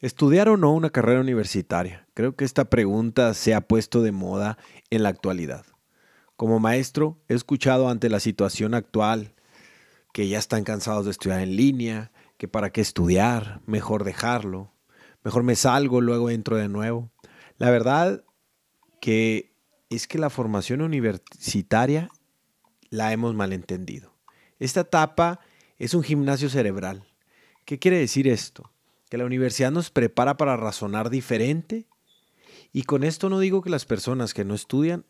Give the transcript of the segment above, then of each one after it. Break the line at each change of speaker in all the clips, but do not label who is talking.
¿Estudiar o no una carrera universitaria? Creo que esta pregunta se ha puesto de moda en la actualidad. Como maestro, he escuchado ante la situación actual que ya están cansados de estudiar en línea, que para qué estudiar, mejor dejarlo, mejor me salgo, luego entro de nuevo. La verdad que es que la formación universitaria la hemos malentendido. Esta etapa es un gimnasio cerebral. ¿Qué quiere decir esto? Que la universidad nos prepara para razonar diferente. Y con esto no digo que las personas que no estudian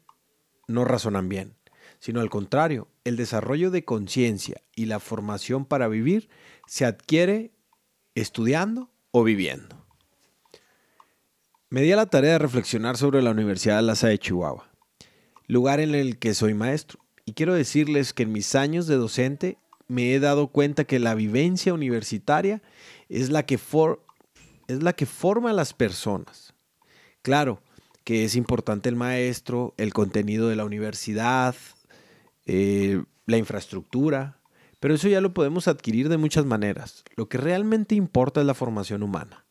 no razonan bien, sino al contrario, el desarrollo de conciencia y la formación para vivir se adquiere estudiando o viviendo. Me di a la tarea de reflexionar sobre la Universidad de La de Chihuahua, lugar en el que soy maestro, y quiero decirles que en mis años de docente me he dado cuenta que la vivencia universitaria es la que, es la que forma a las personas. Claro que es importante el maestro, el contenido de la universidad, eh, la infraestructura, pero eso ya lo podemos adquirir de muchas maneras. Lo que realmente importa es la formación humana,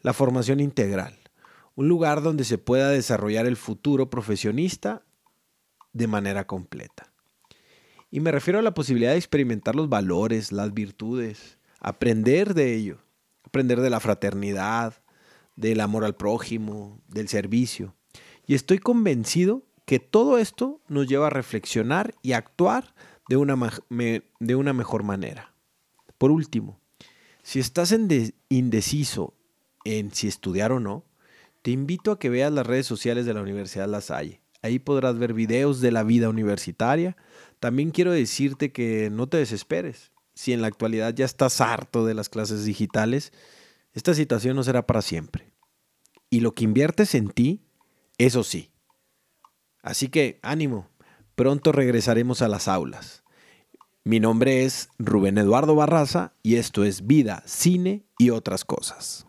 la formación integral, un lugar donde se pueda desarrollar el futuro profesionista de manera completa. Y me refiero a la posibilidad de experimentar los valores, las virtudes, aprender de ello, aprender de la fraternidad, del amor al prójimo, del servicio. Y estoy convencido que todo esto nos lleva a reflexionar y actuar de una, de una mejor manera. Por último, si estás indeciso en si estudiar o no, te invito a que veas las redes sociales de la Universidad La Salle. Ahí podrás ver videos de la vida universitaria. También quiero decirte que no te desesperes. Si en la actualidad ya estás harto de las clases digitales, esta situación no será para siempre. Y lo que inviertes en ti, eso sí. Así que ánimo, pronto regresaremos a las aulas. Mi nombre es Rubén Eduardo Barraza y esto es Vida, Cine y otras cosas.